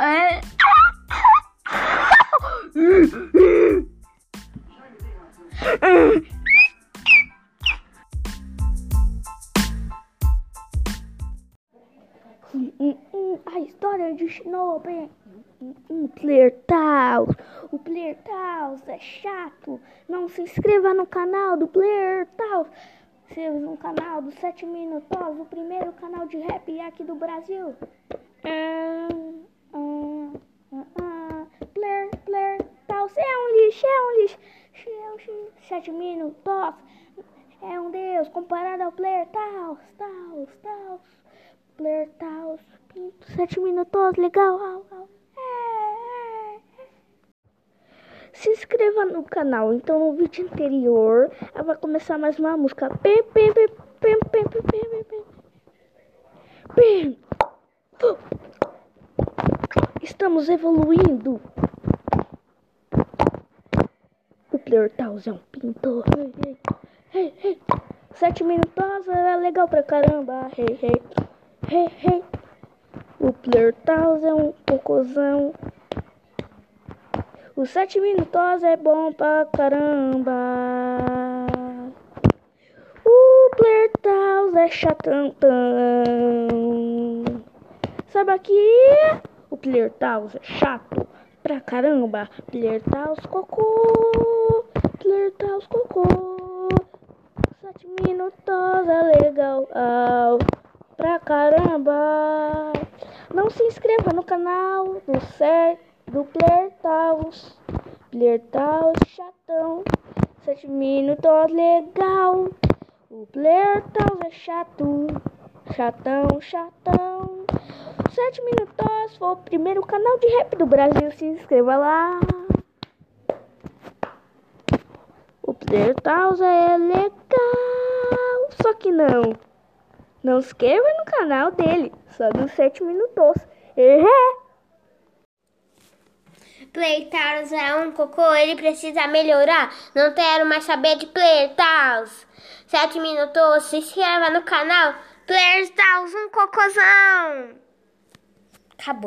É. A história de Shinobi. Um Player. O Player Taos é chato. Não se inscreva no canal do Player Taos. Seja no canal dos 7 Minutos, o primeiro canal de rap aqui do Brasil. Hum, hum, hum, hum. Player, Player Taos é um lixo, é um lixo. 7 Minutos é um deus comparado ao Player Taos, Taos, Taos. Player Taos, 7 minutos, legal. se inscreva no canal. Então no vídeo anterior vai começar mais uma música. Pim, pim, pim, pim, pim, pim, pim, pim. Pim. Estamos evoluindo. O pintor. Hey, hey, hey. Sete minutos é legal pra caramba. Hey, hey, hey, hey. O um cocôzão. Os sete minutos é bom pra caramba. O Player Taos é chatão. Sabe aqui? O Player Taos é chato pra caramba. Player Taos cocô. Player Taos cocô. Sete minutos é legal. pra caramba. Não se inscreva no canal do certo do Player Taos. Player Taos chatão. Sete minutos legal. O Player Taos é chato. Chatão, chatão. Sete minutos foi o primeiro canal de rap do Brasil. Se inscreva lá. O Player Taos é legal. Só que não. Não se inscreva no canal dele. Só dos sete minutos. Uhum. Playtaus é um cocô, ele precisa melhorar. Não quero mais saber de Playtaus. Sete minutos, se inscreva no canal Playtaus, um cocôzão. খাব।